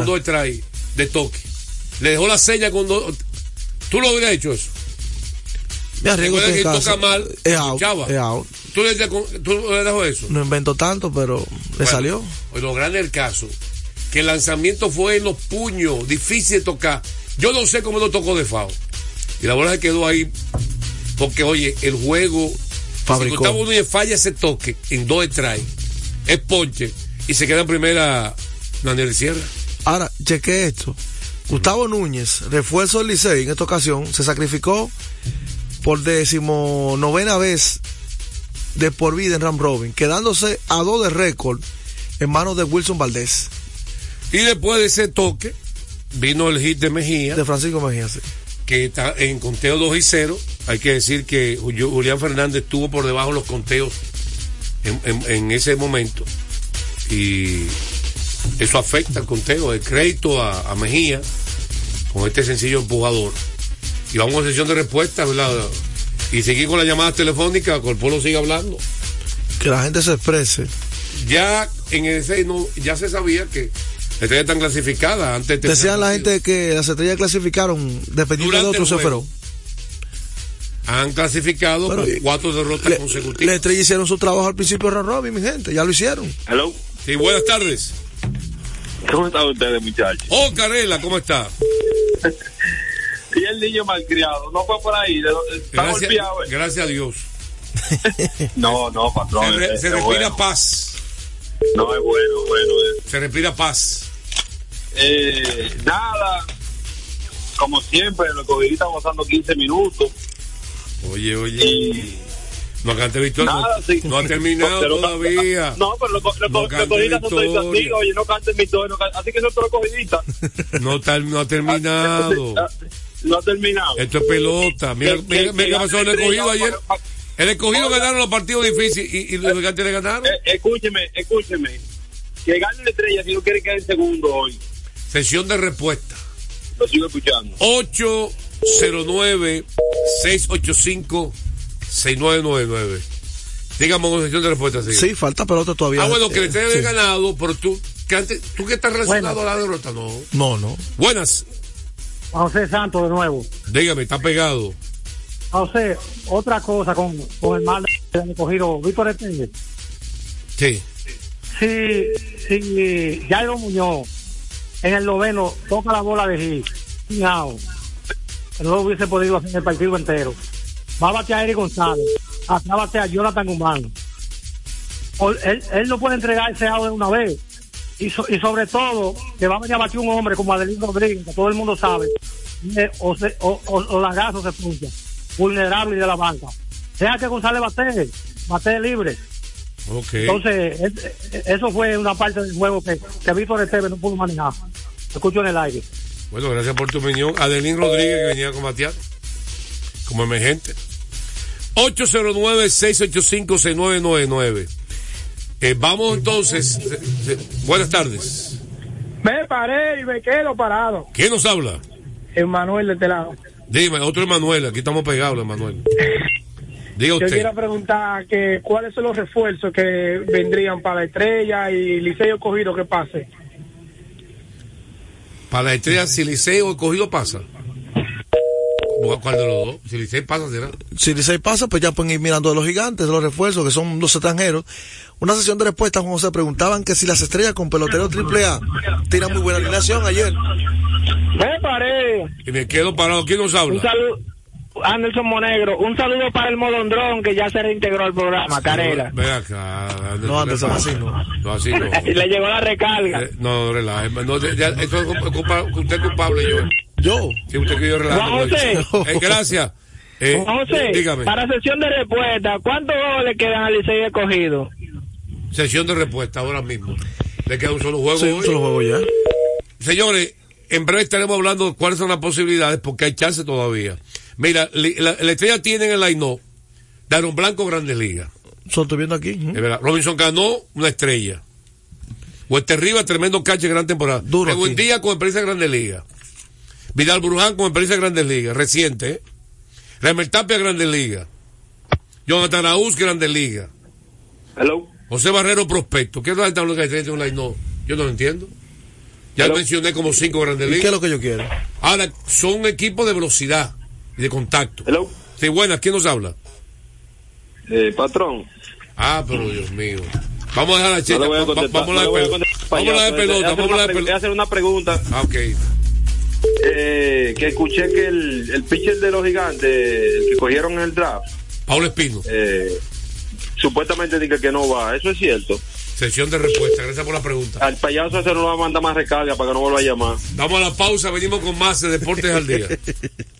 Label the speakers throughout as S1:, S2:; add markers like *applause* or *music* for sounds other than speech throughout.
S1: con dos strikes de toque. Le dejó la seña con dos. ¿Tú lo hubieras hecho eso?
S2: Me arriesgo en
S1: que
S2: casa.
S1: toca mal,
S2: Es out,
S1: chava.
S2: es out.
S1: ¿Tú le, tú le dejó eso?
S2: No inventó tanto, pero le
S1: Bueno,
S2: salió.
S1: Lo grande del caso, que el lanzamiento fue en los puños, difícil de tocar. Yo no sé cómo lo tocó de FAO. Y la bola se quedó ahí, porque oye, el juego,
S2: Fabricó.
S1: si Gustavo Núñez falla ese toque en dos strikes, es ponche, y se queda en primera Daniel Sierra.
S2: Ahora, cheque esto. Gustavo Núñez, refuerzo del Licey en esta ocasión, se sacrificó por decimonovena vez de por vida en Ram Robin, quedándose a dos de récord en manos de Wilson Valdés,
S1: Y después de ese toque, vino el hit de Mejía,
S2: de Francisco Mejía. sí.
S1: que está en conteo 2 y 0. Hay que decir que Ju- Julián Fernández estuvo por debajo de los conteos en, en- en ese momento. Y eso afecta el conteo, el crédito a, a Mejía con este sencillo empujador. Y vamos a sesión de respuestas, ¿verdad? Y seguir con las llamadas telefónicas, que el pueblo sigue hablando.
S2: Que la gente se exprese.
S1: Ya en el 6 no, ya se sabía que la estrella están clasificadas antes de
S2: Decían la gente que las estrellas clasificaron dependiendo de
S1: Durante
S2: otro
S1: el juego.
S2: Ceferón.
S1: Han clasificado
S2: Pero,
S1: con
S2: y-
S1: cuatro derrotas
S2: Le,
S1: consecutivas.
S2: la estrella hicieron su trabajo al principio de Robin, mi gente, ya lo hicieron.
S3: Hello.
S1: Sí, buenas tardes.
S3: ¿Cómo están ustedes, muchachos?
S1: Oh, Carela, ¿cómo está?
S3: Y el niño malcriado, no fue por ahí, está
S1: Gracias,
S3: golpeado. eh.
S1: gracias a Dios. *laughs*
S3: No, no,
S1: Se,
S3: patrón.
S1: re-
S3: es-
S1: se
S3: es
S1: respira
S3: bueno.
S1: paz.
S3: No, es bueno, bueno. eh.
S1: Se respira paz.
S3: Eh, nada, como siempre, los cogidistas pasando 15 minutos.
S1: Oye, oye.
S3: Y
S1: No cante victoria.
S3: nada,
S1: No,
S3: sí.
S1: no ha terminado
S3: Pero-
S1: todavía.
S3: No, pero los lo,
S1: No
S3: lo,
S1: cante
S3: cogidistas no estoy así,
S1: victoria.
S3: oye, no canten tono, así que no estoy cogidista. *laughs*
S1: No, tal- no ha terminado.
S3: No ha terminado.
S1: Esto es pelota. Mira,
S3: Que-
S1: mira,
S3: que-
S1: mira qué
S3: que
S1: pasó el escogido ayer. El escogido ganaron los partidos difíciles y, y los gigantes le ganaron.
S3: Eh, escúcheme, escúcheme. Que gane la estrella si no quiere quedar en segundo hoy.
S1: Sesión de respuesta.
S3: Lo sigo escuchando.
S1: 809-685-6999. Dígame una sesión de respuesta. siga.
S2: Sí, falta pelota todavía.
S1: Ah, bueno, que
S2: Eh,
S1: le esté
S2: sí.
S1: ganado, pero tú, que antes, tú que estás relacionado a la derrota, no.
S2: No, no.
S1: Buenas,
S4: José Santos de nuevo.
S1: dígame, está pegado.
S4: José, otra cosa con, con el mal de cogido Víctor Estrella.
S1: Sí.
S4: Si, si Jairo Muñoz en el noveno toca la bola de Gil, no lo hubiese podido hacer el partido entero. Va a batear a Eric González, atrás va a Jonathan Humano. Él, él no puede entregar ese out de una vez. Y, so- y sobre todo, que va a venir a batir un hombre como Adelín Rodríguez, que todo el mundo sabe, eh, o, se, o, o, o lagazo se puncha, vulnerable de la banca. Deja que González batee, batee libre. Entonces, es- es- eso fue una parte del juego que, que Víctor Esteves no pudo manejar. Lo escucho en el aire.
S1: Bueno, gracias por tu opinión. Adelín Rodríguez, que venía a combatear como emergente. 809-685-6999. Eh, vamos entonces. Se- se- buenas tardes.
S5: Me paré y me quedo parado.
S1: ¿Quién nos habla?
S5: Emanuel de este lado.
S1: Dime, otro Emanuel. Aquí estamos pegados, Emanuel. Diga
S5: Yo
S1: usted.
S5: quiero preguntar que cuáles son los refuerzos que vendrían para la estrella y Liceo cogido que pase.
S1: Para la estrella, si Liceo cogido pasa. ¿Cuál de los dos? Si Liceo pasa, será.
S2: Si Licey pasa, pues ya pueden ir mirando de los gigantes, de los refuerzos, que son los extranjeros. Una sesión de respuestas, Juan José, preguntaban que si las estrellas con pelotero triple A tiran muy buena alineación ayer.
S5: Me paré.
S1: Y me quedo parado. ¿Quién nos
S5: Un
S1: habla?
S5: saludo. Anderson Monegro, un saludo para el Molondrón que ya se reintegró al programa, Carela.
S1: Ven acá.
S2: No, Anderson, así no.
S1: No, así no. *laughs*
S5: Le llegó la recarga.
S1: Eh, no, relaje. No, ya, esto es culpa- usted es culpable, yo.
S2: Yo.
S1: Si usted que yo relajo.
S5: Juan José. *laughs*
S1: Eh, gracias. Eh,
S5: Juan José,
S1: dígame.
S5: para sesión de respuesta, ¿cuántos goles le quedan al Licey escogido?
S1: Sesión de respuesta ahora mismo. Le queda un solo juego.
S2: Sí, un solo juego ya.
S1: Señores, en breve estaremos hablando de cuáles son las posibilidades porque hay chance todavía. Mira, la, la estrella tiene en el line Daron Blanco Grandes Ligas.
S2: Solo estoy viendo aquí.
S1: Es verdad. Robinson ganó una estrella. Hueste Rivas, tremendo catch, gran temporada.
S2: Duro
S1: Buen día con de Grandes Ligas. Vidal Bruján con experiencia de Grandes Ligas, reciente. ¿eh? Remel Tapia, Grandes Ligas. Jonathan Araúz, Grandes Ligas.
S3: Hello.
S1: José Barrero, prospecto. ¿Qué es lo que está hablando que hay line Yo no lo entiendo. Ya
S3: Hello.
S1: mencioné como cinco grandes
S2: ¿Y qué es
S1: ligas.
S2: lo que yo quiero?
S1: Ahora, son equipos de velocidad y de contacto.
S3: Hello.
S1: Sí, buenas, ¿quién nos habla?
S3: Eh, patrón.
S1: Ah, pero Dios mío. Vamos a dejar la
S3: No
S1: cheta.
S3: le voy a
S1: va- va-
S3: contestar.
S1: Vamos a
S3: no
S1: la de pelota. Vamos a la de pelota.
S3: Voy a
S1: la
S3: hacer una pregunta.
S1: Ah, ok.
S3: Eh, que escuché que el, el pitcher de los gigantes, el que cogieron en el draft,
S1: Paulo Espino,
S3: eh, supuestamente dice que no va. ¿Eso es cierto?
S1: sesión de respuesta. Gracias por la pregunta.
S3: Al payaso ese no lo va a mandar más recarga para que no vuelva a llamar.
S1: Vamos a la pausa, venimos con más de Deportes al Día. *laughs*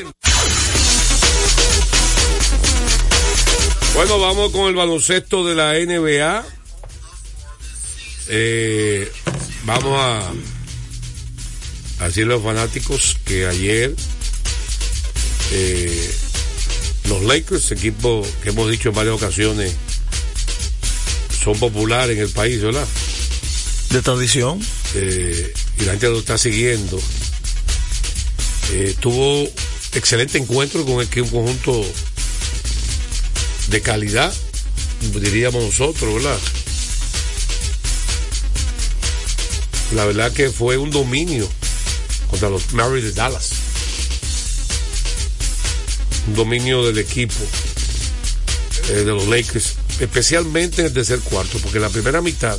S1: Bueno, vamos con el baloncesto de la NBA. Eh, vamos a, a decirle a los fanáticos que ayer eh, los Lakers, equipo que hemos dicho en varias ocasiones, son populares en el país, ¿verdad?
S2: De tradición.
S1: Eh, y la gente lo está siguiendo. Tuvo excelente encuentro con el que un conjunto de calidad, diríamos nosotros, ¿verdad? La verdad que fue un dominio contra los Mavericks de Dallas. Un dominio del equipo eh, de los Lakers, especialmente en el tercer cuarto, porque en la primera mitad,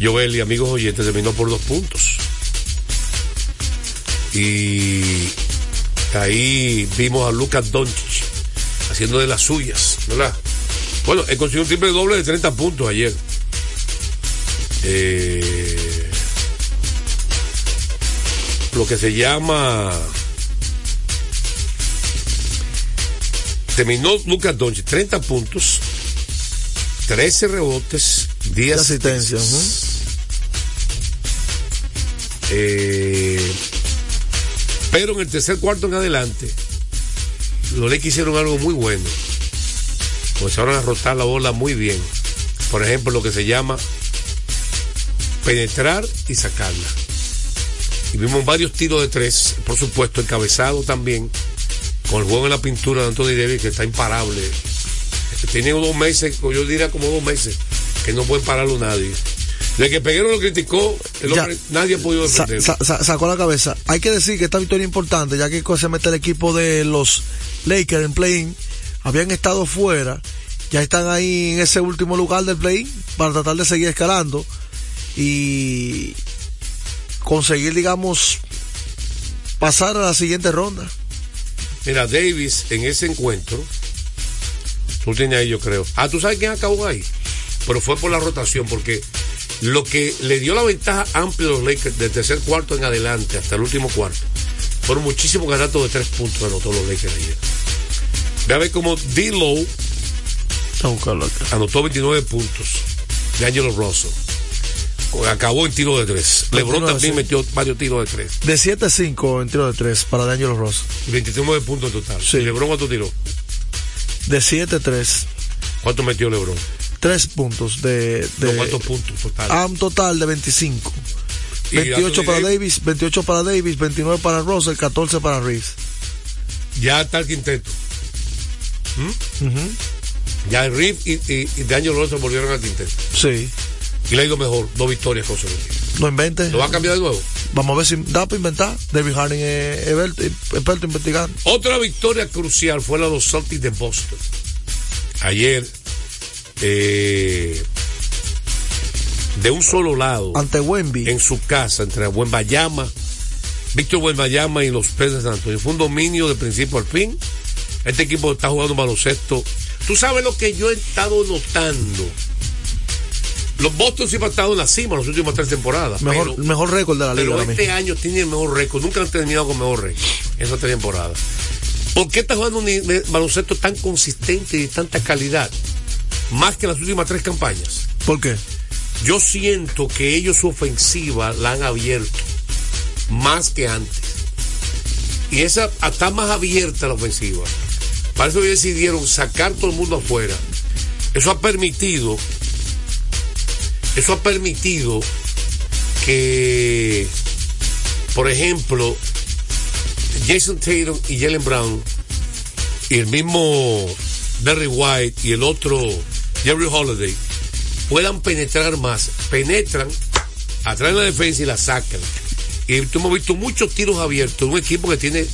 S1: Joel y amigos oyentes terminó por dos puntos. Y ahí vimos a Lucas Doncic haciendo de las suyas, ¿verdad? Bueno, él consiguió un triple doble de 30 puntos ayer. Eh, lo que se llama terminó Lucas Doncic 30 puntos 13 rebotes 10
S2: asistencias.
S1: asistencias eh, pero en el tercer cuarto en adelante los Lakers hicieron algo muy bueno. Comenzaron a rotar la bola muy bien. Por ejemplo lo que se llama penetrar y sacarla. Y vimos varios tiros de tres por supuesto encabezado también con el juego en la pintura de Anthony Davis que está imparable. Tiene dos meses yo diría como dos meses que no puede pararlo nadie de que Peguero lo criticó el
S2: Ya.
S1: hombre, nadie ha podido
S2: Sa- sacó la cabeza. Hay que decir que esta victoria es importante, ya que se mete el equipo de los Lakers en play Habían estado fuera, ya están ahí en ese último lugar del play para tratar de seguir escalando y conseguir, digamos, pasar a la siguiente ronda.
S1: Mira, Davis en ese encuentro, tú tienes ahí, yo creo. Ah, tú sabes quién acabó ahí. Pero fue por la rotación, porque lo que le dio la ventaja amplia a los Lakers del tercer cuarto en adelante hasta el último cuarto fueron muchísimos ganatos de tres puntos que anotó los Lakers ayer. Ve a ver cómo D-Low anotó 29 puntos de Angelo Russell. acabó en tiro de tres. LeBron también
S2: tres.
S1: metió varios tiros de tres.
S2: De 7-5 en tiro de 3 para D'Angelo Ross.
S1: 29 puntos en total.
S2: Sí.
S1: ¿LeBron cuánto tiró?
S2: De 7-3.
S1: ¿Cuánto metió LeBron?
S2: 3 puntos de.
S1: ¿Cuántos puntos total?
S2: a un total de 25.
S1: Y
S2: 28
S1: Anthony
S2: para
S1: Davis.
S2: Davis, 28 para Davis, 29 para Russell, 14 para Reeves.
S1: Ya está el quinteto. ¿Mm?
S2: Ujú.
S1: Ya el Riff y, y, y Daniel Rosa volvieron al quinteto.
S2: Sí.
S1: Y le ido mejor. Dos victorias consecutivas.
S2: No invente.
S1: ¿Lo va a cambiar de nuevo?
S2: Vamos a ver si da para inventar. David Harding es experto, experto investigando.
S1: Otra victoria crucial fue la de los Celtics de Boston. Ayer, eh, de un solo lado,
S2: Ante Wemby.
S1: en su casa, entre Buenbayama, Víctor Buenbayama y los Peces de San Antonio. Fue un dominio de principio al fin. Este equipo está jugando baloncesto. Tú sabes lo que yo he estado notando. Los Boston siempre han estado en la cima las últimas tres temporadas.
S2: Mejor,
S1: pero-
S2: mejor récord de la liga.
S1: pero este año tiene el mejor récord. Nunca han terminado con mejor récord en esta temporada. ¿Por qué está jugando un baloncesto tan consistente y de tanta calidad? Más que las últimas tres campañas.
S2: ¿Por qué?
S1: Yo siento que ellos su ofensiva la han abierto más que antes. Y esa está más abierta la ofensiva. Para eso ellos decidieron sacar todo el mundo afuera. Eso ha permitido, eso ha permitido que, por ejemplo, Jason Tatum y Jalen Brown y el mismo Derry White y el otro Jerry Holiday puedan penetrar más, penetran, atraen la defensa y la sacan. Y tú hemos visto muchos tiros abiertos un equipo que tiene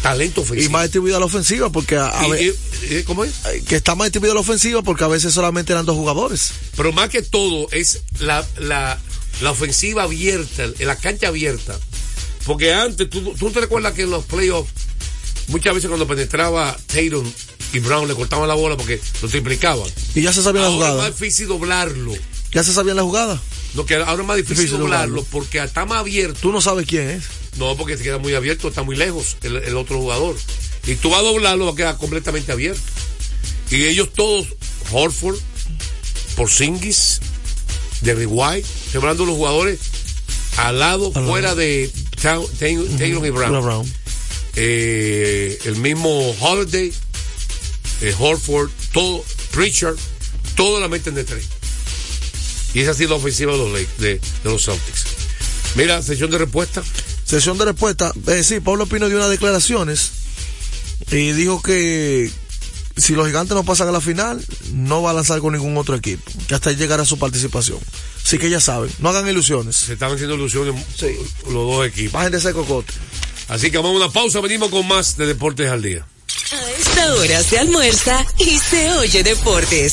S1: talento
S2: Y
S1: ofensivo.
S2: más distribuida la ofensiva porque a,
S1: Y- y- y- ¿Cómo es?
S2: que está más distribuida la ofensiva porque a veces solamente eran dos jugadores.
S1: Pero más que todo es la, la, la ofensiva abierta, la cancha abierta. Porque antes, tú, tú te recuerdas que en los playoffs, muchas veces cuando penetraba Tatum y Brown le cortaban la bola porque lo triplicaban.
S2: Y ya se sabía la
S1: Ahora es
S2: jugada.
S1: más difícil doblarlo.
S2: Ya se sabía la jugada.
S1: No, que ahora es más difícil,
S2: Difícil
S1: doblarlo,
S2: doblarlo.
S1: porque está más abierto.
S2: Tú no sabes quién es.
S1: No, porque se queda muy abierto, está muy lejos el, el otro jugador. Y tú vas a doblarlo, va a quedar completamente abierto. Y ellos todos, Horford, Porzingis, Derry White, de los jugadores al lado,
S2: Al lado.
S1: fuera de Ta- Ta- Taylor y Brown.
S2: Brown.
S1: Eh, el mismo Holiday, eh, Horford, todo, Pritchard, todo la meten de tres. Y esa ha sido la ofensiva de los, Lakers- de, de los Celtics. Mira, sesión de respuesta.
S2: Sesión de respuesta. Eh, sí, Pablo Pino dio unas declaraciones y dijo que si los gigantes no pasan a la final, no va a lanzar con ningún otro equipo. Hasta ahí llegará su participación. Así que ya saben, no hagan ilusiones.
S1: Se estaban haciendo ilusiones los dos equipos.
S2: Bajen de ese cocote.
S1: Así que vamos a una pausa, venimos con más de Deportes al Día.
S6: A esta hora se almuerza y se oye deportes.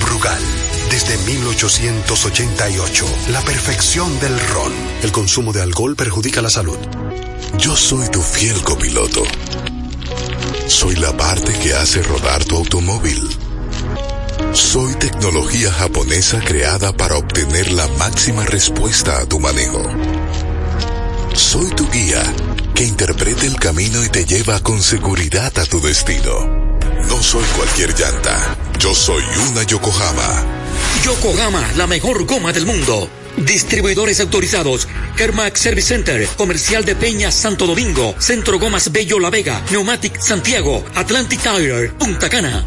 S7: Brugal, desde 1888, la perfección del ron. El consumo de alcohol perjudica la salud.
S8: Yo soy tu fiel copiloto. Soy la parte que hace rodar tu automóvil. Soy tecnología japonesa creada para obtener la máxima respuesta a tu manejo. Soy tu guía que interpreta el camino y te lleva con seguridad a tu destino. No soy cualquier llanta. Yo soy una Yokohama.
S9: Yokohama, la mejor goma del mundo. Distribuidores autorizados. Kermax Service Center, Comercial de Peña Santo Domingo, Centro Gomas Bello La Vega, Neumatic Santiago, Atlantic Tire, Punta Cana.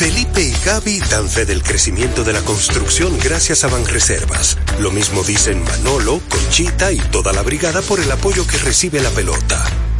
S7: Felipe y Gaby dan fe del crecimiento de la construcción gracias a Banreservas. Lo mismo dicen Manolo, Conchita y toda la brigada por el apoyo que recibe la pelota.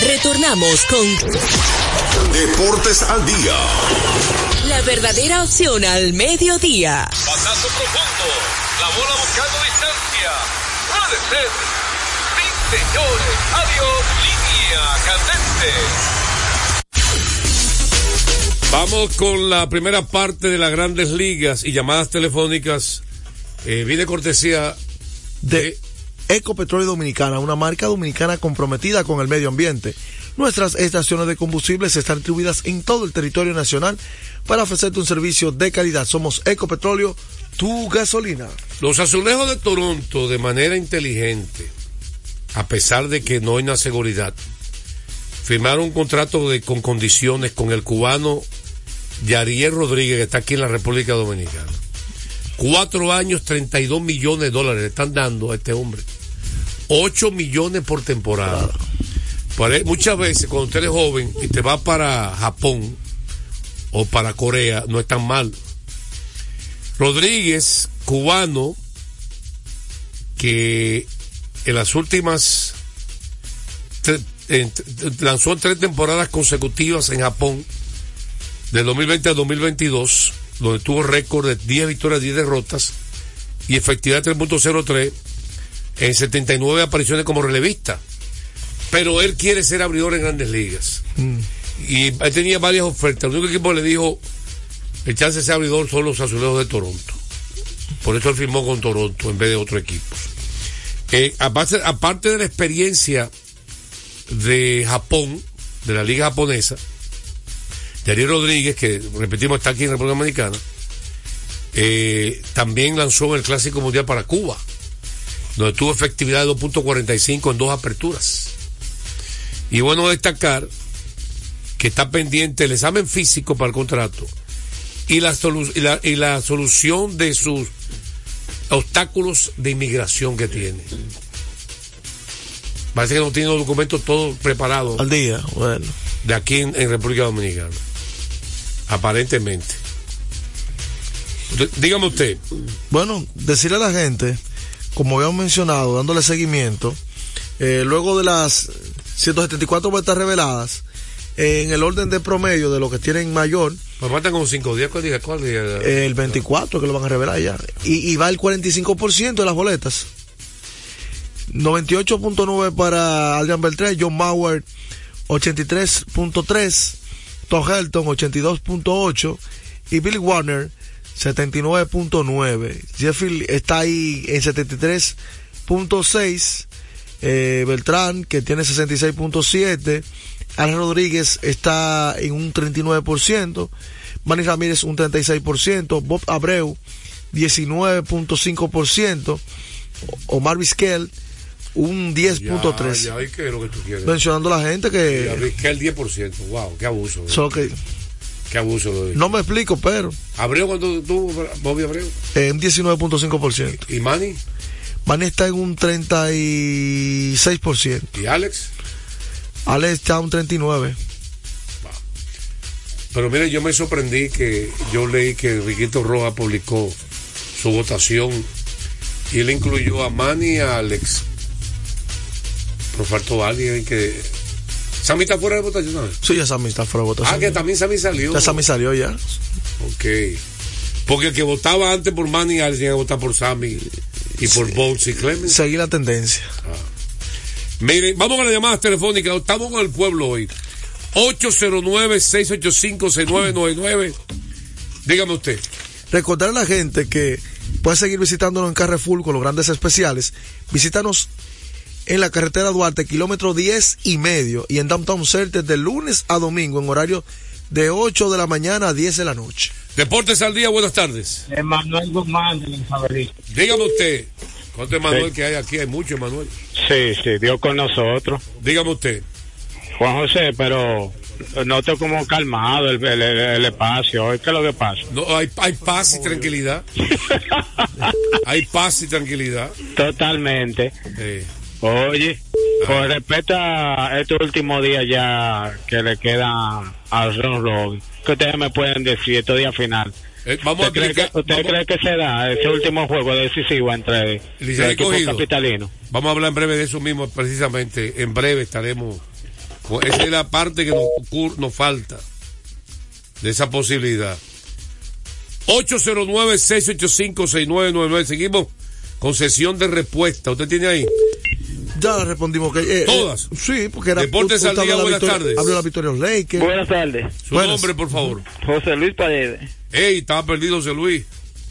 S6: Retornamos con
S10: Deportes al día.
S6: la verdadera opción al mediodía.
S11: Pasazo profundo. La bola buscando distancia. Puede ser. Sí, señores. Adiós. Línea candente.
S1: Vamos con la primera parte de las grandes ligas y llamadas telefónicas. Eh, viene cortesía
S2: de Ecopetróleo Dominicana, una marca dominicana comprometida con el medio ambiente. Nuestras estaciones de combustibles están distribuidas en todo el territorio nacional para ofrecerte un servicio de calidad. Somos Ecopetróleo, tu gasolina.
S1: Los azulejos de Toronto, de manera inteligente, a pesar de que no hay una seguridad, firmaron un contrato con condiciones con el cubano Yariel Rodríguez, que está aquí en la República Dominicana. Cuatro años, 32 millones de dólares le están dando a este hombre. 8 millones por temporada. Muchas veces cuando usted es joven y te va para Japón o para Corea, no es tan mal. Rodríguez, cubano, que en las últimas lanzó tres temporadas consecutivas en Japón, del 2020 al 2022, donde tuvo récord de 10 victorias, 10 derrotas y efectividad 3.03 en 79 apariciones como relevista. Pero él quiere ser abridor en grandes ligas. Y él tenía varias ofertas. El único equipo le dijo, el chance de ser abridor son los azulejos de Toronto. Por eso él firmó con Toronto en vez de otro equipo. Eh, aparte, aparte de la experiencia de Japón, de la liga japonesa, de Ariel Rodríguez, que repetimos está aquí en República Dominicana, eh, también lanzó en el Clásico Mundial para Cuba, donde tuvo efectividad de 2.45 en dos aperturas. Y bueno destacar que está pendiente el examen físico para el contrato y la, solu- y la, y la solución de sus obstáculos de inmigración que tiene. Parece que no tiene los documentos todos preparados.
S2: Al día, bueno.
S1: De aquí en, en República Dominicana. Aparentemente. Dígame usted.
S2: Bueno, decirle a la gente, como habíamos mencionado, dándole seguimiento, eh, luego de las 174 vueltas reveladas, eh, en el orden de promedio de lo que tienen mayor,
S1: Me faltan como cinco días. ¿Cuál día? ¿Cuál día?
S2: eh, el 24 que lo van a revelar ya, y, y va el 45% de las boletas. 98.9 para Adrian Beltré, John Mauer 83.3, Tom Helton 82.8 y Billy Warner 79.9. Jeffrey está ahí en 73.6. Eh, Beltrán que tiene 66.7. Alex Rodríguez está en un 39%. Manny Ramírez un 36%. Bob Abreu 19.5%. Omar Vizquel un 10.3.
S1: Ya, ya, ¿y qué es lo que tú quieres?
S2: Mencionando a la gente que...
S1: que el 10%. Wow, qué abuso.
S2: Solo que
S1: Qué abuso lo
S2: no me explico, pero
S1: Abreu, cuando tuvo Bobby Abreu?
S2: en un 19.5%.
S1: ¿Y Manny?
S2: Manny está en un 36%.
S1: ¿Y Alex?
S2: Alex está en un 39%.
S1: Pero mire, yo me sorprendí que yo leí que Riquito Roja publicó su votación y él incluyó a Manny y a Alex. Pero faltó alguien que. ¿Sammy está fuera de votación?
S2: Sí, ya Sammy está fuera de votación.
S1: Ah, que también Sammy salió.
S2: Ya Sammy salió ya.
S1: Ok. Porque el que votaba antes por Manny Alex tenía que votar por Sammy y por Bones y Clemens.
S2: Seguir la tendencia.
S1: Miren, vamos con las llamadas telefónicas. Estamos con el pueblo hoy. 809-685-6999. Dígame usted.
S2: Recordar a la gente que puede seguir visitándonos en Carrefour con los grandes especiales. Visítanos en la carretera Duarte, kilómetro 10 y medio, y en Downtown Center de lunes a domingo en horario de 8 de la mañana a 10 de la noche.
S1: Deportes al día, buenas tardes.
S4: Emanuel Guzmán de.
S1: Dígame usted. ¿Cuánto Emanuel
S12: Sí.
S1: que hay aquí? Hay mucho Emanuel.
S12: Sí, sí, Dios con nosotros.
S1: Dígame usted.
S12: Juan José, pero noto como calmado el, el, el- el espacio. ¿Qué es lo que pasa?
S1: No, hay, hay paz y tranquilidad. *laughs* hay paz y tranquilidad.
S12: Totalmente. Oye, con respecto a estos últimos días ya que le quedan a Ron Robin, ¿qué ustedes me pueden decir estos días final?
S1: Eh, vamos a
S12: ¿Usted, cree que,
S1: explicar-
S12: usted cree que se da ese último juego decisivo entre el equipo capitalino?
S1: Vamos a hablar en breve de eso mismo, precisamente. En breve estaremos. Esa es la parte que nos, nos falta de esa posibilidad. 809-685-6999. Seguimos con sesión de respuesta. ¿Usted tiene ahí?
S2: Ya le respondimos que. eh, eh,
S1: Todas.
S2: sí, porque era.
S1: Deportes al día, buenas
S2: victoria-
S1: tardes.
S2: Habló la victoria Lakers.
S13: Buenas tardes.
S1: Su
S2: Buenas.
S1: nombre, por favor.
S13: José Luis Paredes.
S1: Ey, estaba perdido José Luis.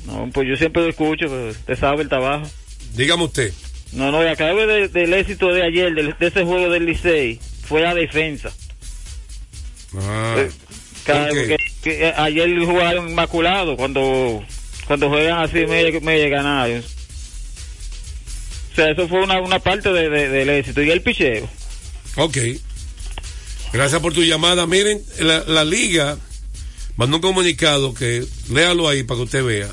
S13: No, pues yo siempre lo escucho, pero usted sabe el trabajo.
S1: Dígame usted.
S13: No, no, y acá de- del éxito de ayer, de, ese juego del Licey, fue la defensa.
S1: Ah,
S13: Eh, Cada-
S1: ¿por qué?
S13: que- que, ayer jugaron inmaculado cuando cuando juegan así medio, medio ganados. Sea, eso fue una, una parte de- de- del éxito. Y el picheo.
S1: Ok. Gracias por tu llamada. Miren, la, la liga mandó un comunicado que léalo ahí para que usted vea.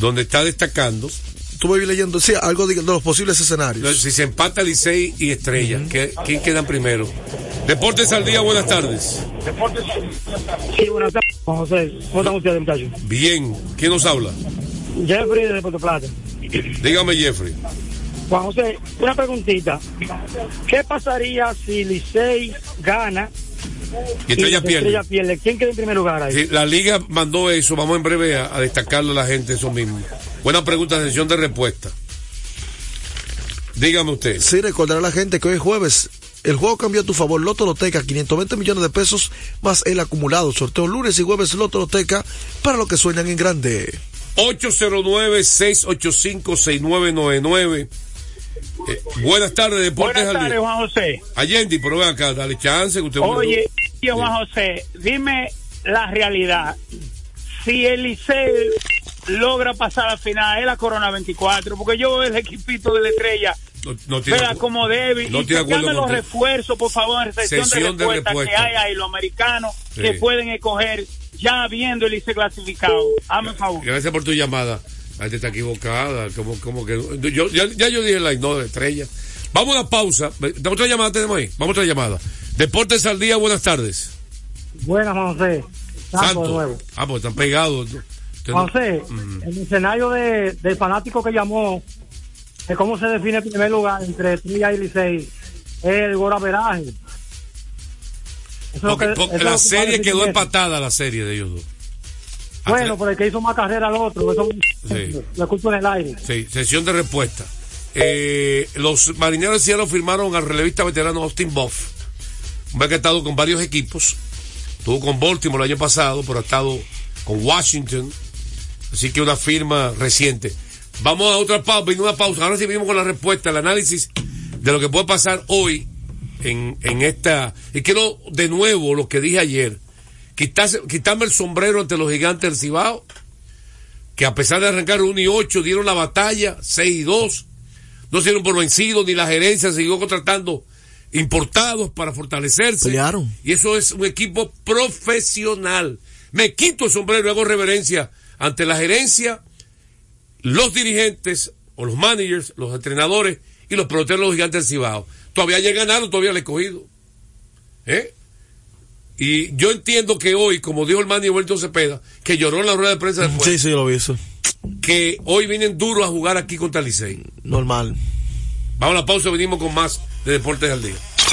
S1: Donde está destacando.
S2: Estuve leyendo, sí, algo de, de los posibles escenarios.
S1: Si se empata Licey y Estrella, ¿qué- ¿quién quedan primero? Deportes al día, buenas tardes.
S4: Sí, buenas tardes, Juan José. ¿Cómo están ustedes, muchachos?
S1: Bien, ¿quién nos habla?
S4: Jeffrey de Puerto Plata.
S1: Dígame, Jeffrey.
S4: Juan José, una preguntita. ¿Qué pasaría si Licey gana
S1: Y Estrella pierde.
S4: Estrella pierde? ¿Quién queda en primer lugar ahí?
S1: Sí, la liga mandó eso, vamos en breve a, a destacarle a la gente eso mismo. Buena pregunta, sesión de respuesta. Dígame usted.
S2: Sí, recordar a la gente que hoy es jueves. El juego cambió a tu favor. Loto Loteca, 520 millones de pesos más el acumulado. Sorteo lunes y jueves Loto Loteca para los que sueñan en grande.
S1: 809-685-6999. Eh, buenas tardes, Deportes
S14: Buenas tardes. Juan José.
S1: Allende, pero ven acá, dale chance que usted
S14: Oye, oye, Juan José, dime la realidad. Si el Licey logra pasar al final, es la Corona 24, porque yo veo el equipito de la estrella,
S1: no, no tiene-
S14: vea como débil.
S1: no
S14: y
S1: de acuerdo
S14: los refuerzos, por favor, en Sesión
S1: de
S14: de respuesta,
S1: respuesta.
S14: que hay ahí, los americanos
S1: Sí.
S14: que pueden escoger ya viendo el Licey clasificado. Hazme un favor.
S1: Gracias por tu llamada. La gente está equivocada. Como, como que, yo, ya, ya yo dije la no de estrella. Vamos a una pausa. ¿Otra llamada tenemos ahí? Vamos a otra llamada. Deportes al día, buenas tardes.
S4: Buenas, José. Santo
S1: Santo.
S4: de nuevo.
S1: Ah, pues están pegados. No-
S4: José,
S1: Mm.
S4: el escenario de, del fanático que llamó, de cómo se define el primer lugar entre Estrella y Licey, es el goraveraje.
S1: Porque-
S4: que-
S1: porque la
S4: que
S1: serie quedó empatada, la serie de ellos dos.
S4: Bueno, pero el que hizo más carrera al otro, eso
S1: Sí.
S4: lo escucho en el aire.
S1: Sí, sesión de respuesta. Eh, los marineros de Seattle firmaron al relevista veterano Austin Buff. Un que ha estado con varios equipos. Estuvo con Baltimore el año pasado, pero ha estado con Washington. Así que una firma reciente. Vamos a otra pausa, una pausa. Ahora sí venimos con la respuesta, el análisis de lo que puede pasar hoy en, en esta. Y quiero de nuevo lo que dije ayer. Quitarse, quitarme el sombrero ante los gigantes del Cibao que a pesar de arrancar 1 y 8 dieron la batalla 6 y 2 no se dieron por vencidos ni la gerencia siguió contratando importados para fortalecerse
S2: Pelearon.
S1: y eso es un equipo profesional me quito el sombrero y hago reverencia ante la gerencia los dirigentes o los managers los entrenadores y los peloteros de los gigantes del Cibao todavía ya ganaron todavía le he cogido ¿eh? Y yo entiendo que hoy, como dijo el man Roberto Cepeda, que lloró en la rueda de prensa después,
S2: Sí, sí, lo vi eso.
S1: que hoy vienen duros a jugar aquí contra el Licey.
S2: Normal.
S1: Vamos a la pausa, venimos con más de Deportes al Día.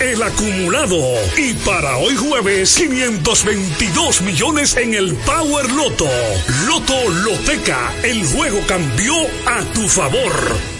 S15: el acumulado. Y para hoy jueves, 522 millones en el Power Loto. Loto Loteca, el juego cambió a tu favor.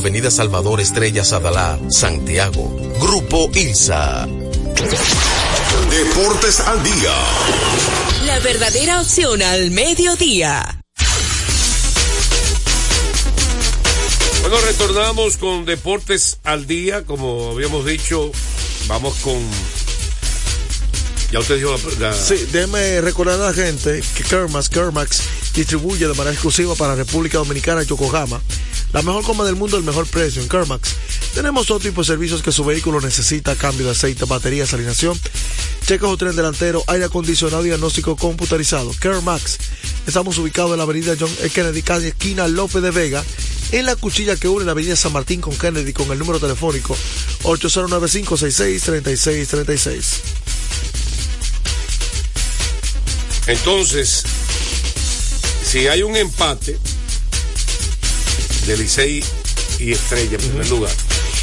S16: Avenida Salvador Estrella Sadalá, Santiago. Grupo ILSA.
S10: Deportes al día.
S6: La verdadera opción al mediodía.
S1: Bueno, retornamos con Deportes al día. Como habíamos dicho, vamos con. Ya usted dijo la. la...
S2: Sí, déjeme recordar a la gente que Kermax, Kermax distribuye de manera exclusiva para República Dominicana y Yokohama la mejor coma del mundo, el mejor precio en Kermax. Tenemos todo tipo de servicios que su vehículo necesita, cambio de aceite, baterías, alineación, cheques o tren delantero, aire acondicionado y diagnóstico computarizado. Kermax. Estamos ubicados en la avenida John F. Kennedy, calle esquina López de Vega, en la cuchilla que une la avenida San Martín con Kennedy con el número telefónico 8095663636.
S1: Entonces, si hay un empate de Licey y Estrella en primer lugar,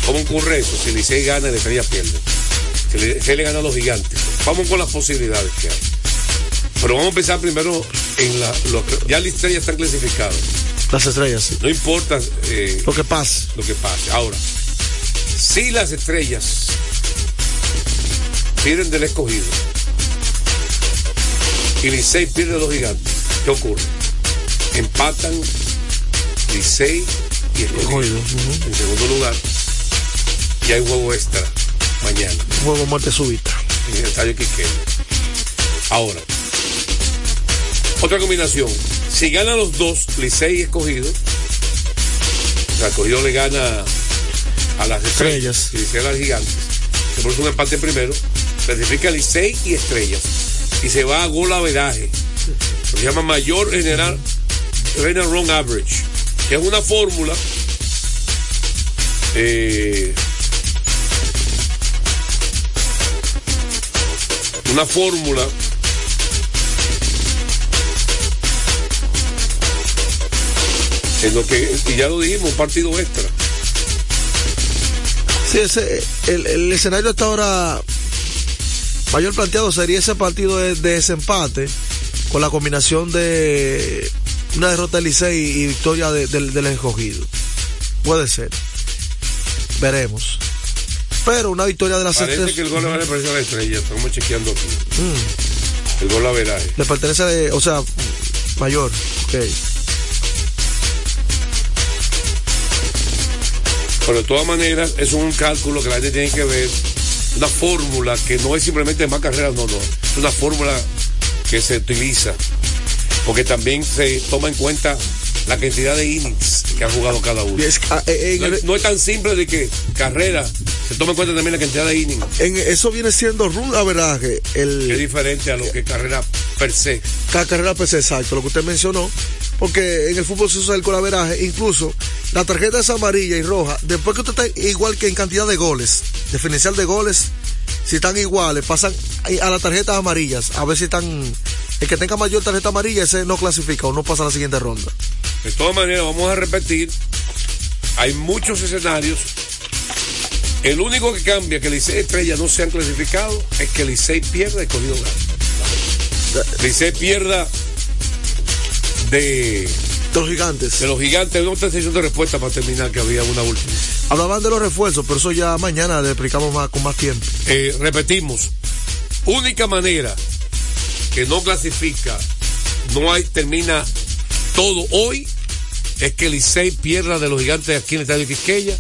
S1: ¿cómo ocurre eso? Si Licey gana, el Estrella pierde. Si Licey le gana a los gigantes. Vamos con las posibilidades que hay. Pero vamos a empezar primero en la. Lo, ya la Estrella están clasificados.
S2: Las estrellas, sí.
S1: No importa eh,
S2: lo que pase.
S1: Lo que pase. Ahora, si las estrellas pierden del escogido y Licey pierde de los gigantes, ¿qué ocurre? Empatan Licey y escogido en segundo lugar y hay juego extra mañana.
S2: Juego muerte súbita.
S1: En el estadio Quiqueya. Ahora, otra combinación. Si ganan los dos, Licey y escogido, o sea, escogido le gana a las estrellas, y Licey a las gigantes, se produce un empate primero, clasifica Licey y estrellas y se va a gol averaje. Se llama mayor general general run average, que es una fórmula eh, una fórmula en lo que y ya lo dijimos, un partido extra.
S2: Sí, ese, el, el escenario hasta ahora mayor planteado sería ese partido de, de desempate con la combinación de una derrota del Licey y victoria de, de, del escogido. Puede ser. Veremos. Pero una victoria de las
S1: Parece
S2: estrellas.
S1: que el gol le pertenece a la estrella, estamos chequeando aquí. El gol a veraje.
S2: Le pertenece, de, o sea, mayor. Ok.
S1: Pero de todas maneras, es un cálculo que la gente tiene que ver. Una fórmula que no es simplemente más carreras, no, no. Es una fórmula que se utiliza. Porque también se toma en cuenta la cantidad de innings que ha jugado cada uno.
S2: Es- ah, eh, en
S1: no, es tan simple de que carrera, se toma en cuenta también la cantidad de innings.
S2: En, eso viene siendo run averaje. El,
S1: Es diferente a lo que carrera per se.
S2: Cada carrera pues exacto, lo que usted mencionó, porque en el fútbol se usa el colaveraje, incluso la tarjeta es amarilla y roja, después que usted está igual que en cantidad de goles, diferencial de goles, si están iguales, pasan a las tarjetas amarillas, a ver si están, el que tenga mayor tarjeta amarilla, ese no clasifica o no pasa a la siguiente ronda.
S1: De todas maneras, vamos a repetir, hay muchos escenarios. El único que cambia que Licey y Estrella no se han clasificado es que Licey pierda y cogido gana. Licey pierda de,
S2: de los gigantes.
S1: De los gigantes. No está haciendo respuesta para terminar, que había una última.
S2: Hablaban de los refuerzos, pero eso ya mañana le explicamos más, con más tiempo.
S1: Eh, repetimos, única manera que no clasifica, no hay, termina todo hoy, es que Licey pierda de los gigantes aquí en el Estadio Quisqueya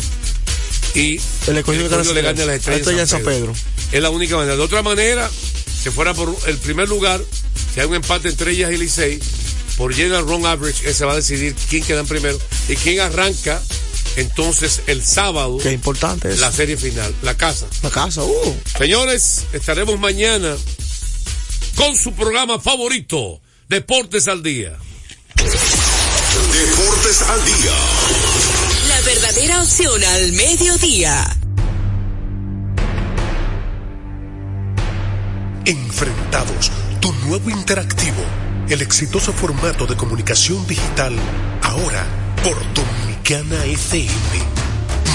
S1: y
S2: El escogido
S1: le gane a las estrellas
S2: en San Pedro.
S1: Es la única manera. De otra manera, si fuera por el primer lugar, si hay un empate entre ellas y Licey, por general run average, ese va a decidir quién queda en primero y quién arranca entonces el sábado.
S2: Qué importante es.
S1: La serie final, la casa.
S2: La casa, uh.
S1: Señores, estaremos mañana con su programa favorito, Deportes al Día.
S10: Deportes al día.
S6: La verdadera opción al mediodía.
S7: Enfrentados, tu nuevo interactivo, el exitoso formato de comunicación digital, ahora por Dominicana FM.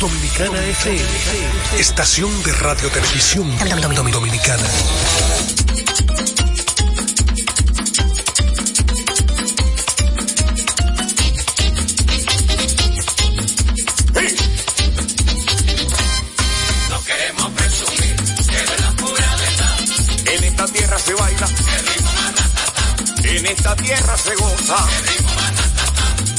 S7: Dominicana FM, estación de radio televisión dominicana.
S17: No queremos presumir de la pura. En esta tierra se baila. En esta tierra se goza.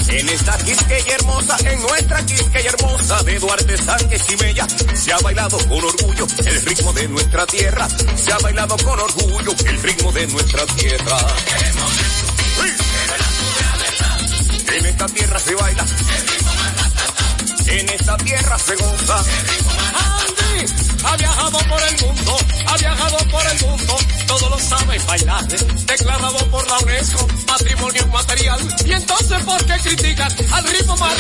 S17: En esta Quisqueya hermosa, en nuestra Quisqueya hermosa de Duarte, Sánchez y Bella, se ha bailado con orgullo el ritmo de nuestra tierra. Se ha bailado con orgullo el ritmo de nuestra tierra. En esta tierra se baila. En esta tierra se goza. Ha viajado por el mundo, ha viajado por el mundo, todo lo sabe bailar, declarado por la UNESCO, patrimonio material. Y entonces, ¿por qué critican al ritmo más?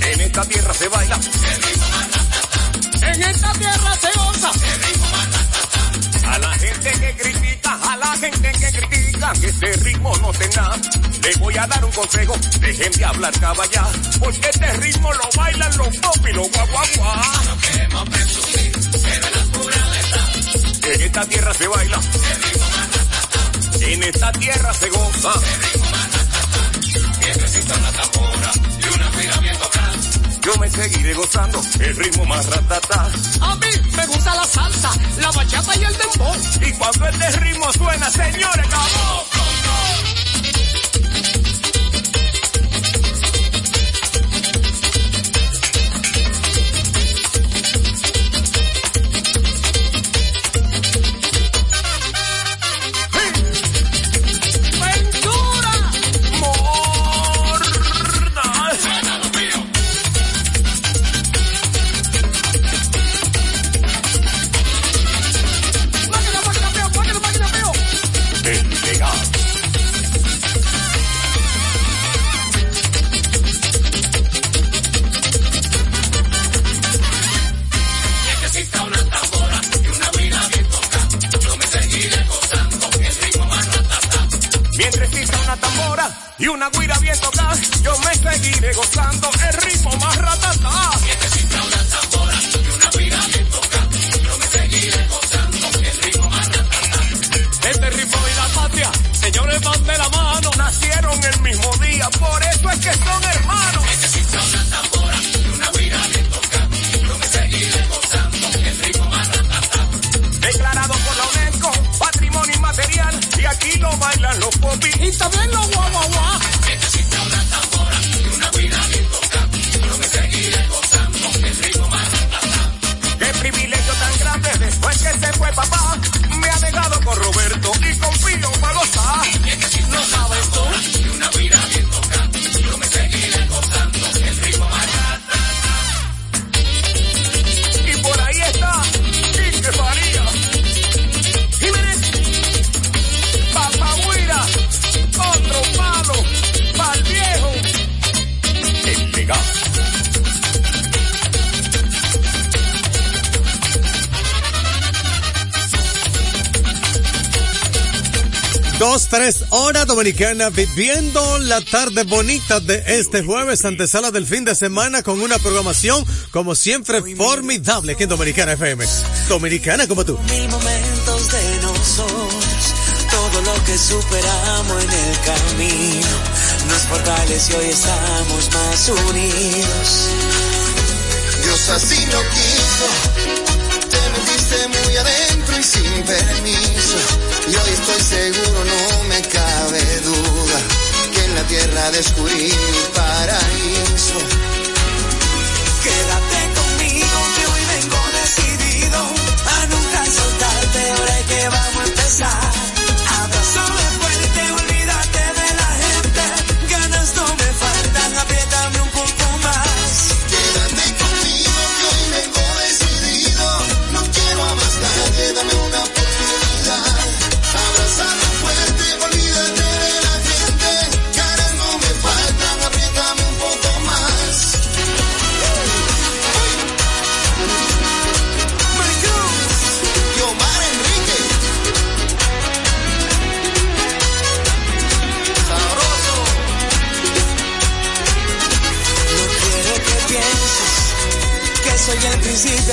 S17: En esta tierra se baila. En esta tierra se goza. A la gente que critica, a la gente que critica que este ritmo no tenga, le voy a dar un consejo, dejen de hablar caballá, porque este ritmo lo bailan los pop y los guaguaguá. No queremos presumir, pero la pura. En esta tierra se baila. En esta tierra se goza. Seguiré gozando el ritmo más ratata. A mí me gusta la salsa, la bachata y el dembow. Y cuando este ritmo suena, señores, vamos.
S18: Dos, tres, hora dominicana, viviendo la tarde bonita de este jueves, antesala del fin de semana, con una programación, como siempre, formidable aquí en Dominicana FM. Dominicana como tú.
S19: Dios así lo quiso sin permiso y hoy estoy seguro, no me cabe duda, que en la tierra descubrí mi paraíso.
S20: Quédate conmigo que hoy vengo decidido a nunca soltarte, ahora que vamos a empezar.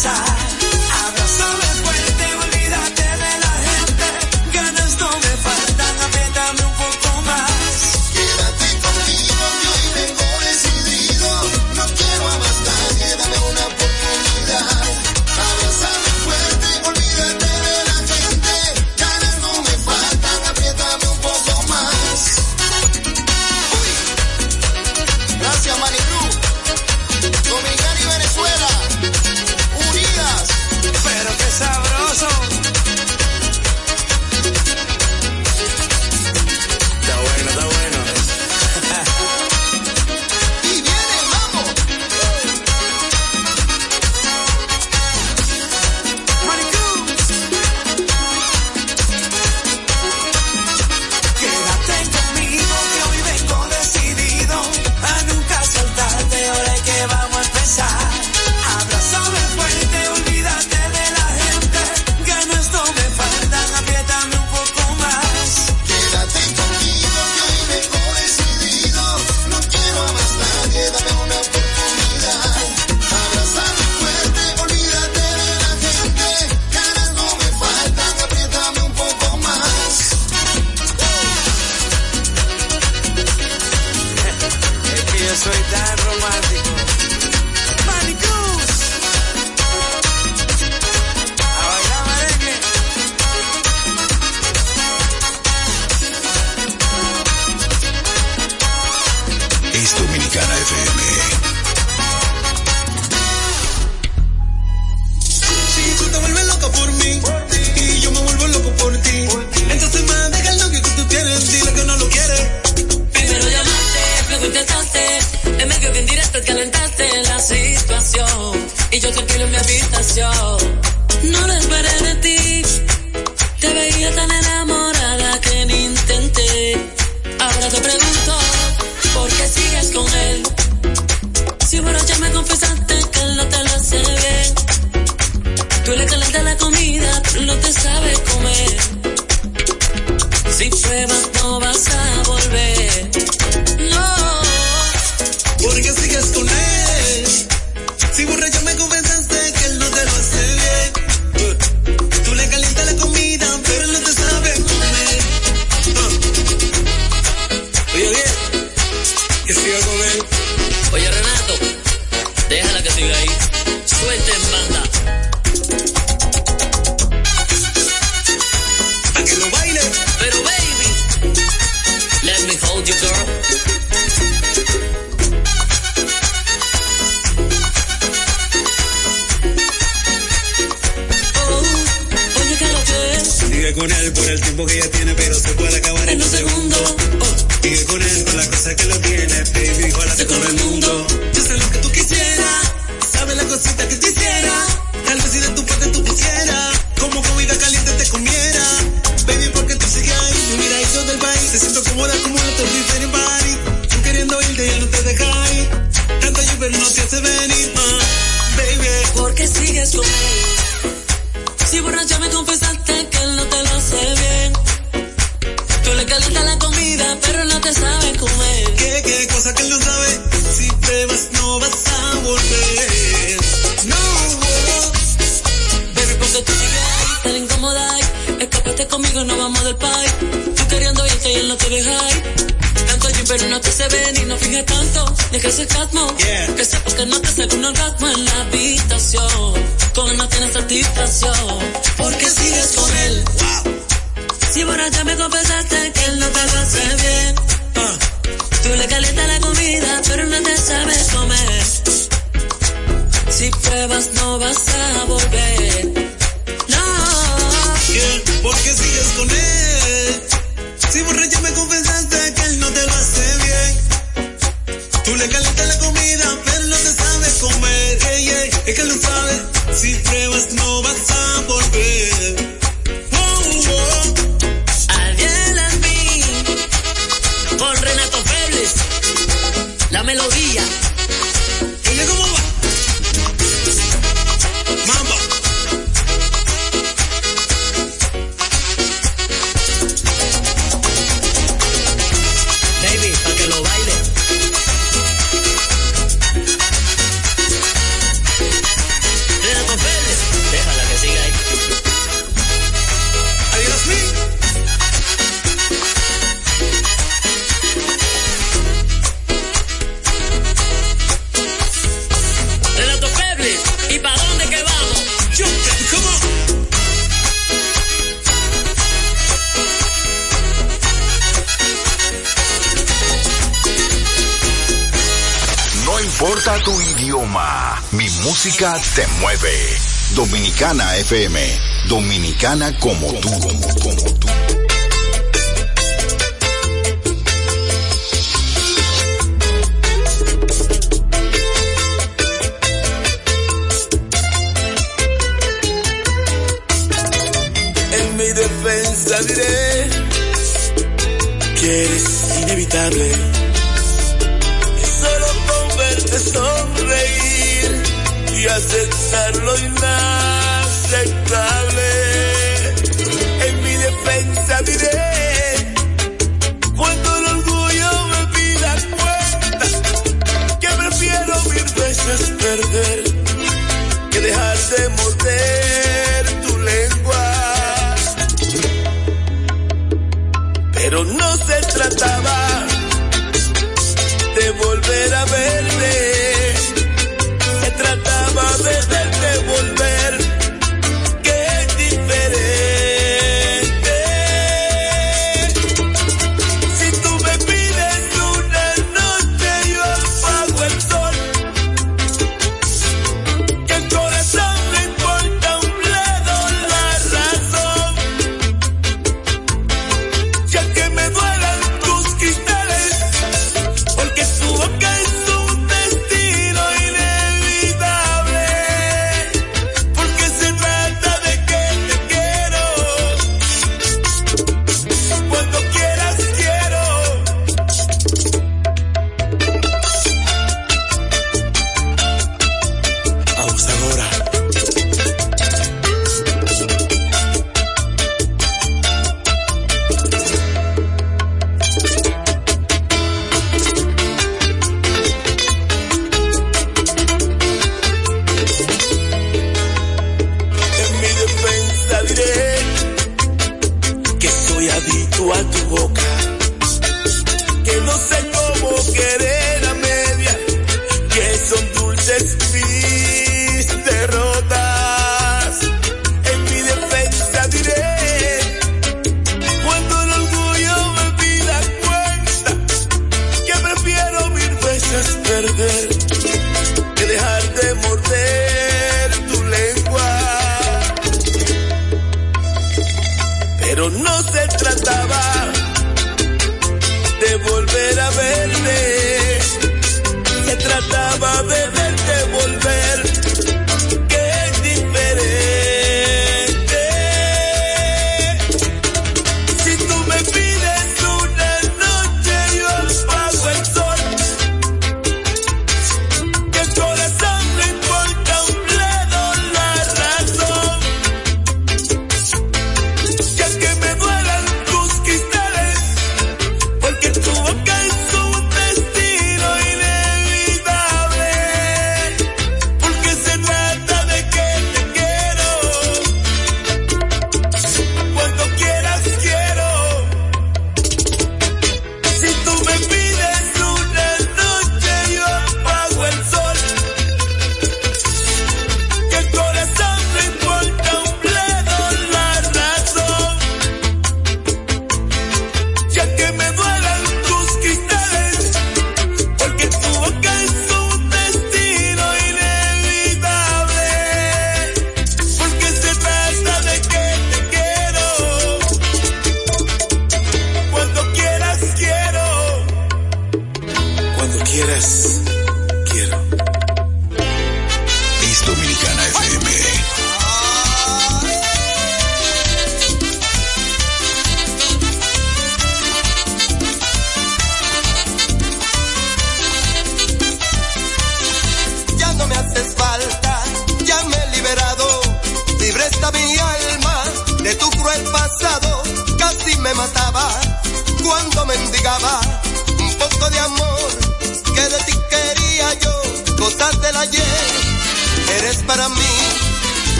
S19: side. Dominicana
S20: como tú, como,
S21: como.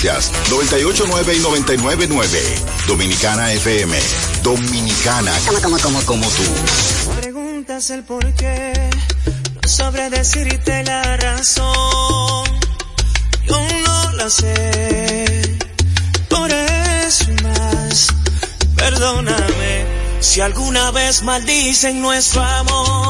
S21: Frecuencias, 989 y 999. Dominicana FM. Dominicana, como, como, como, como tú.
S20: Preguntas el por qué, no sabré decirte la razón. Yo no la sé, por eso más. Perdóname si alguna vez maldicen nuestro amor.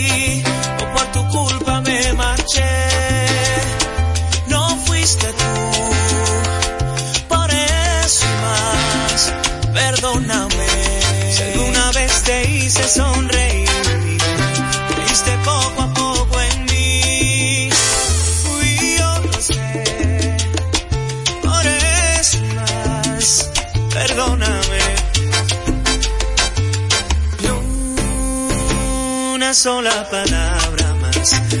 S20: no fuiste tú. Por eso más, perdóname. Si alguna vez te hice sonreír, creíste poco a poco en mí. Fui yo, lo sé. Por eso más, perdóname. Ni una sola palabra más, no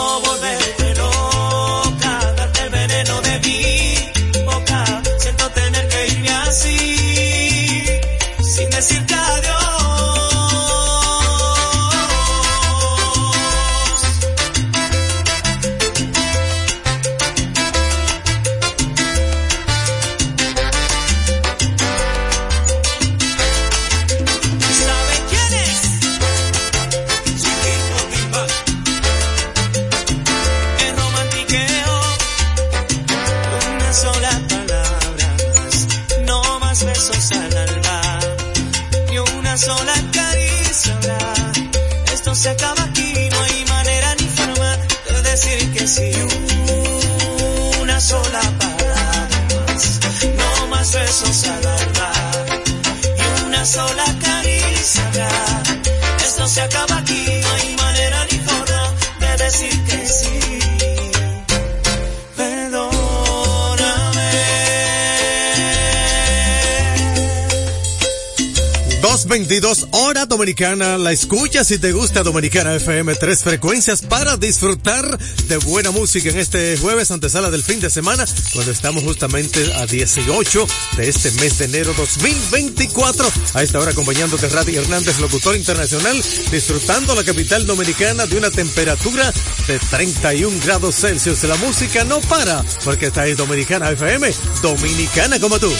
S18: 22 hora dominicana. La escucha si te gusta Dominicana FM. Tres frecuencias para disfrutar de buena música en este jueves antesala del fin de semana, cuando estamos justamente a 18 de este mes de enero 2024. A esta hora acompañándote Radi Hernández, locutor internacional, disfrutando la capital dominicana de una temperatura de 31 grados Celsius. La música no para, porque está ahí Dominicana FM, dominicana como tú.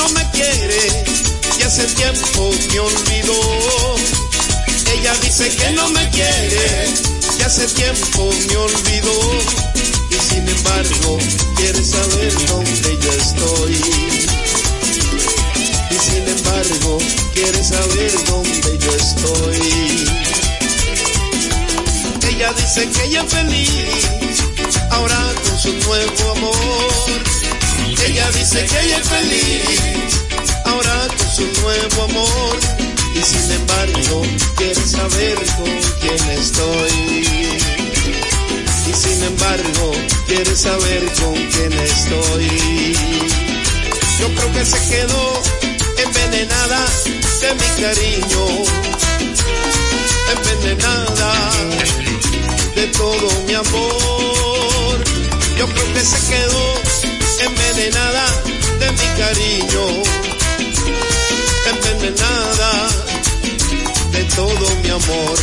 S22: No me quiere, que hace tiempo me olvidó. Ella dice que no me quiere, que hace tiempo me olvidó. Y sin embargo, quiere saber dónde yo estoy. Y sin embargo, quiere saber dónde yo estoy. Ella dice que ella es feliz, ahora con su nuevo amor. Ella dice que ella es feliz, ahora con su nuevo amor. Y sin embargo, quiere saber con quién estoy. Y sin embargo, quiere saber con quién estoy. Yo creo que se quedó envenenada de mi cariño. Envenenada de todo mi amor. Yo creo que se quedó envenenada de mi cariño, envenenada de todo mi amor.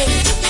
S23: Thank you.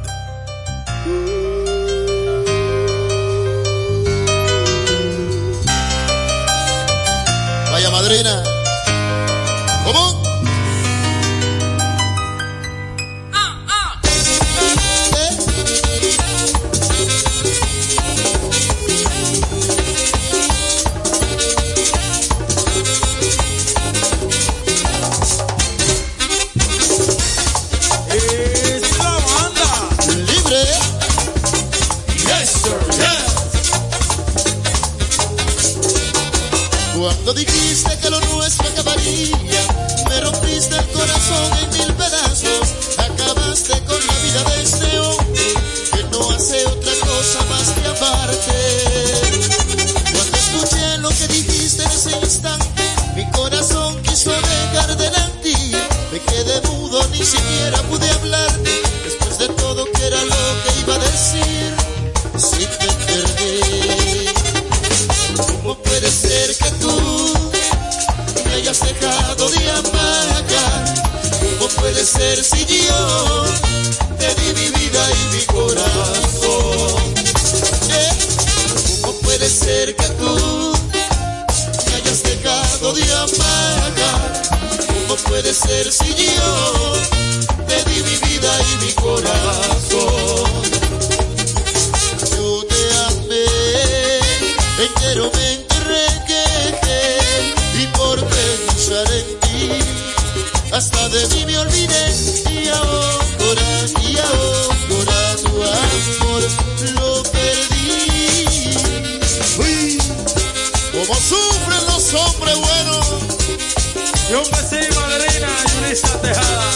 S22: Rumba así, bailarina, Yulisa Tejada.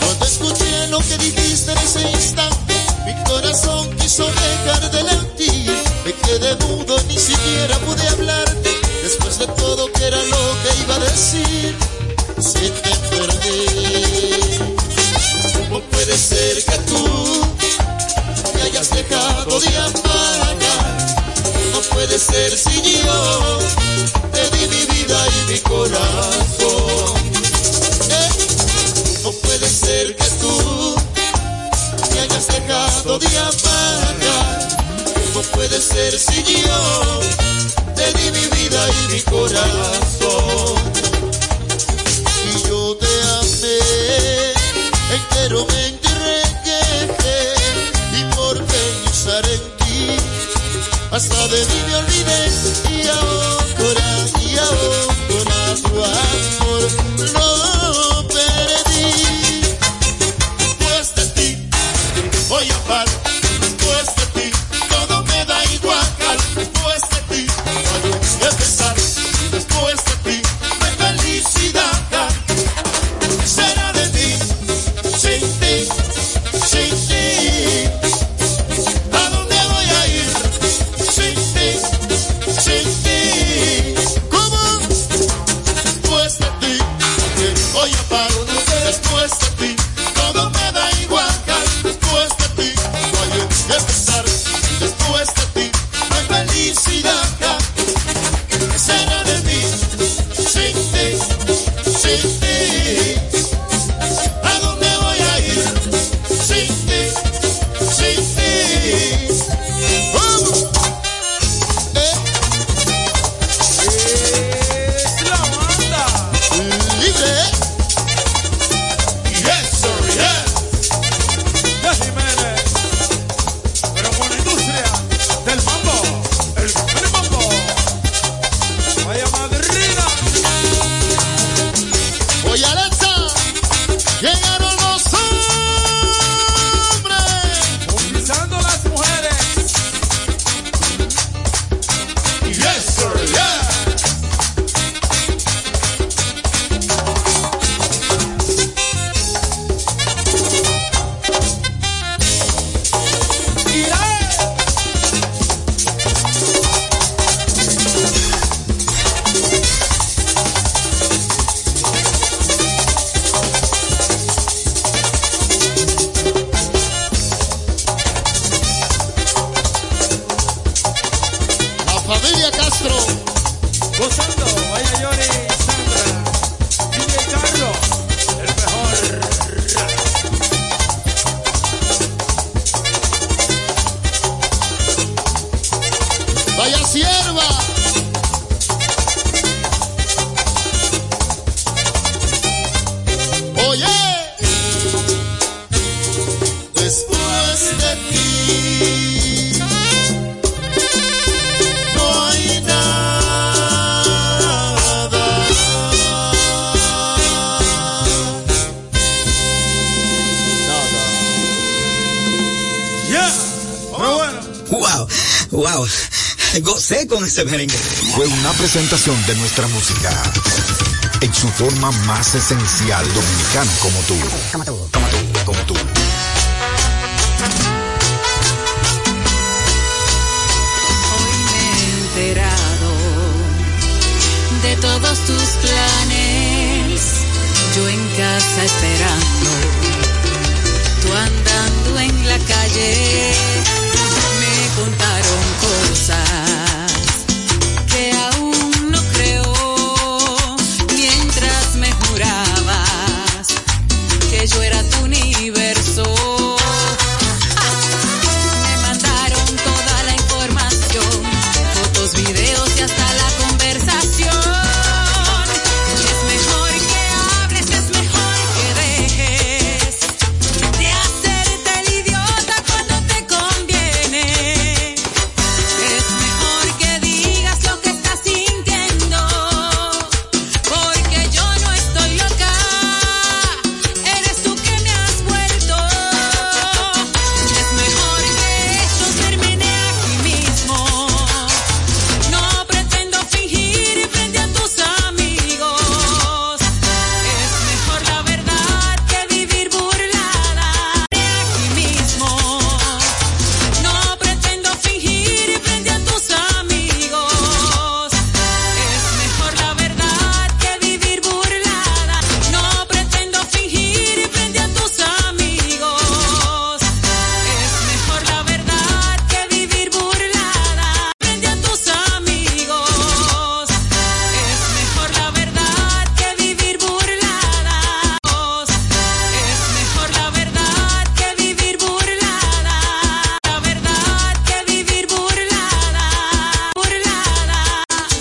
S24: Cuando escuché lo que dijiste en ese instante, mi corazón quiso dejar de latir. Me quedé mudo, ni siquiera pude hablarte.
S23: Después de todo, que era lo que iba a decir? Si te perdí, ¿cómo puede ser que tú me hayas dejado de amar? No puede ser si yo *laughs*
S25: Gocé con ese merengue.
S21: Fue una presentación de nuestra música en su forma más esencial dominicana como tú. Como tú, como tú, como tú.
S26: he enterado de todos tus planes. Yo en casa esperando, tú andando en la calle. Contaron cosas que aún no creo. Mientras me jurabas que yo era tu universo.